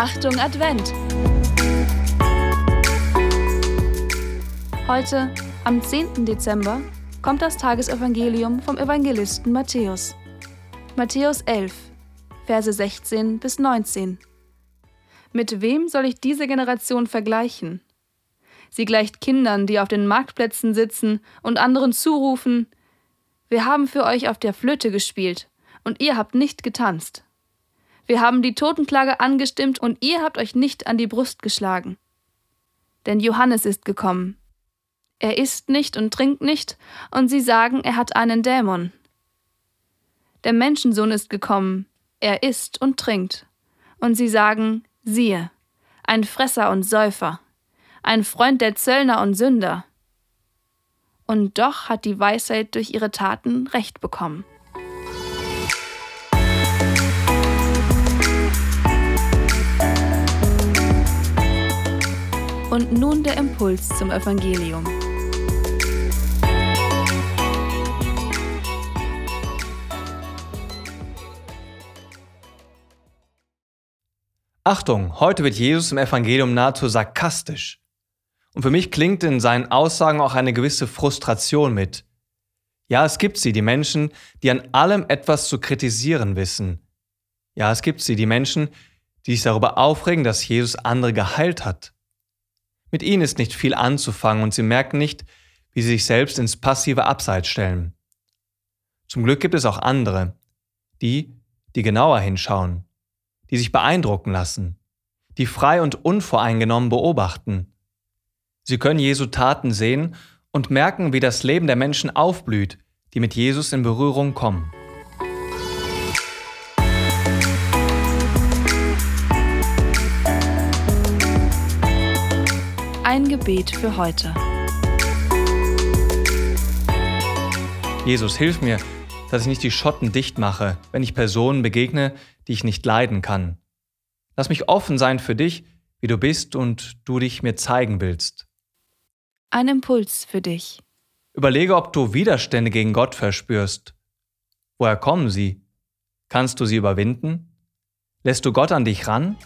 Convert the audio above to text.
Achtung Advent! Heute, am 10. Dezember, kommt das Tagesevangelium vom Evangelisten Matthäus. Matthäus 11, Verse 16 bis 19. Mit wem soll ich diese Generation vergleichen? Sie gleicht Kindern, die auf den Marktplätzen sitzen und anderen zurufen, wir haben für euch auf der Flöte gespielt, und ihr habt nicht getanzt. Wir haben die Totenklage angestimmt, und ihr habt euch nicht an die Brust geschlagen. Denn Johannes ist gekommen. Er isst nicht und trinkt nicht, und sie sagen, er hat einen Dämon. Der Menschensohn ist gekommen, er isst und trinkt, und sie sagen, siehe, ein Fresser und Säufer, ein Freund der Zöllner und Sünder. Und doch hat die Weisheit durch ihre Taten Recht bekommen. Und nun der Impuls zum Evangelium. Achtung, heute wird Jesus im Evangelium nahezu sarkastisch. Und für mich klingt in seinen Aussagen auch eine gewisse Frustration mit. Ja, es gibt sie, die Menschen, die an allem etwas zu kritisieren wissen. Ja, es gibt sie, die Menschen, die sich darüber aufregen, dass Jesus andere geheilt hat. Mit ihnen ist nicht viel anzufangen und sie merken nicht, wie sie sich selbst ins passive Abseits stellen. Zum Glück gibt es auch andere, die, die genauer hinschauen, die sich beeindrucken lassen, die frei und unvoreingenommen beobachten. Sie können Jesu Taten sehen und merken, wie das Leben der Menschen aufblüht, die mit Jesus in Berührung kommen. Ein Gebet für heute. Jesus, hilf mir, dass ich nicht die Schotten dicht mache, wenn ich Personen begegne, die ich nicht leiden kann. Lass mich offen sein für dich, wie du bist und du dich mir zeigen willst. Ein Impuls für dich. Überlege, ob du Widerstände gegen Gott verspürst. Woher kommen sie? Kannst du sie überwinden? Lässt du Gott an dich ran?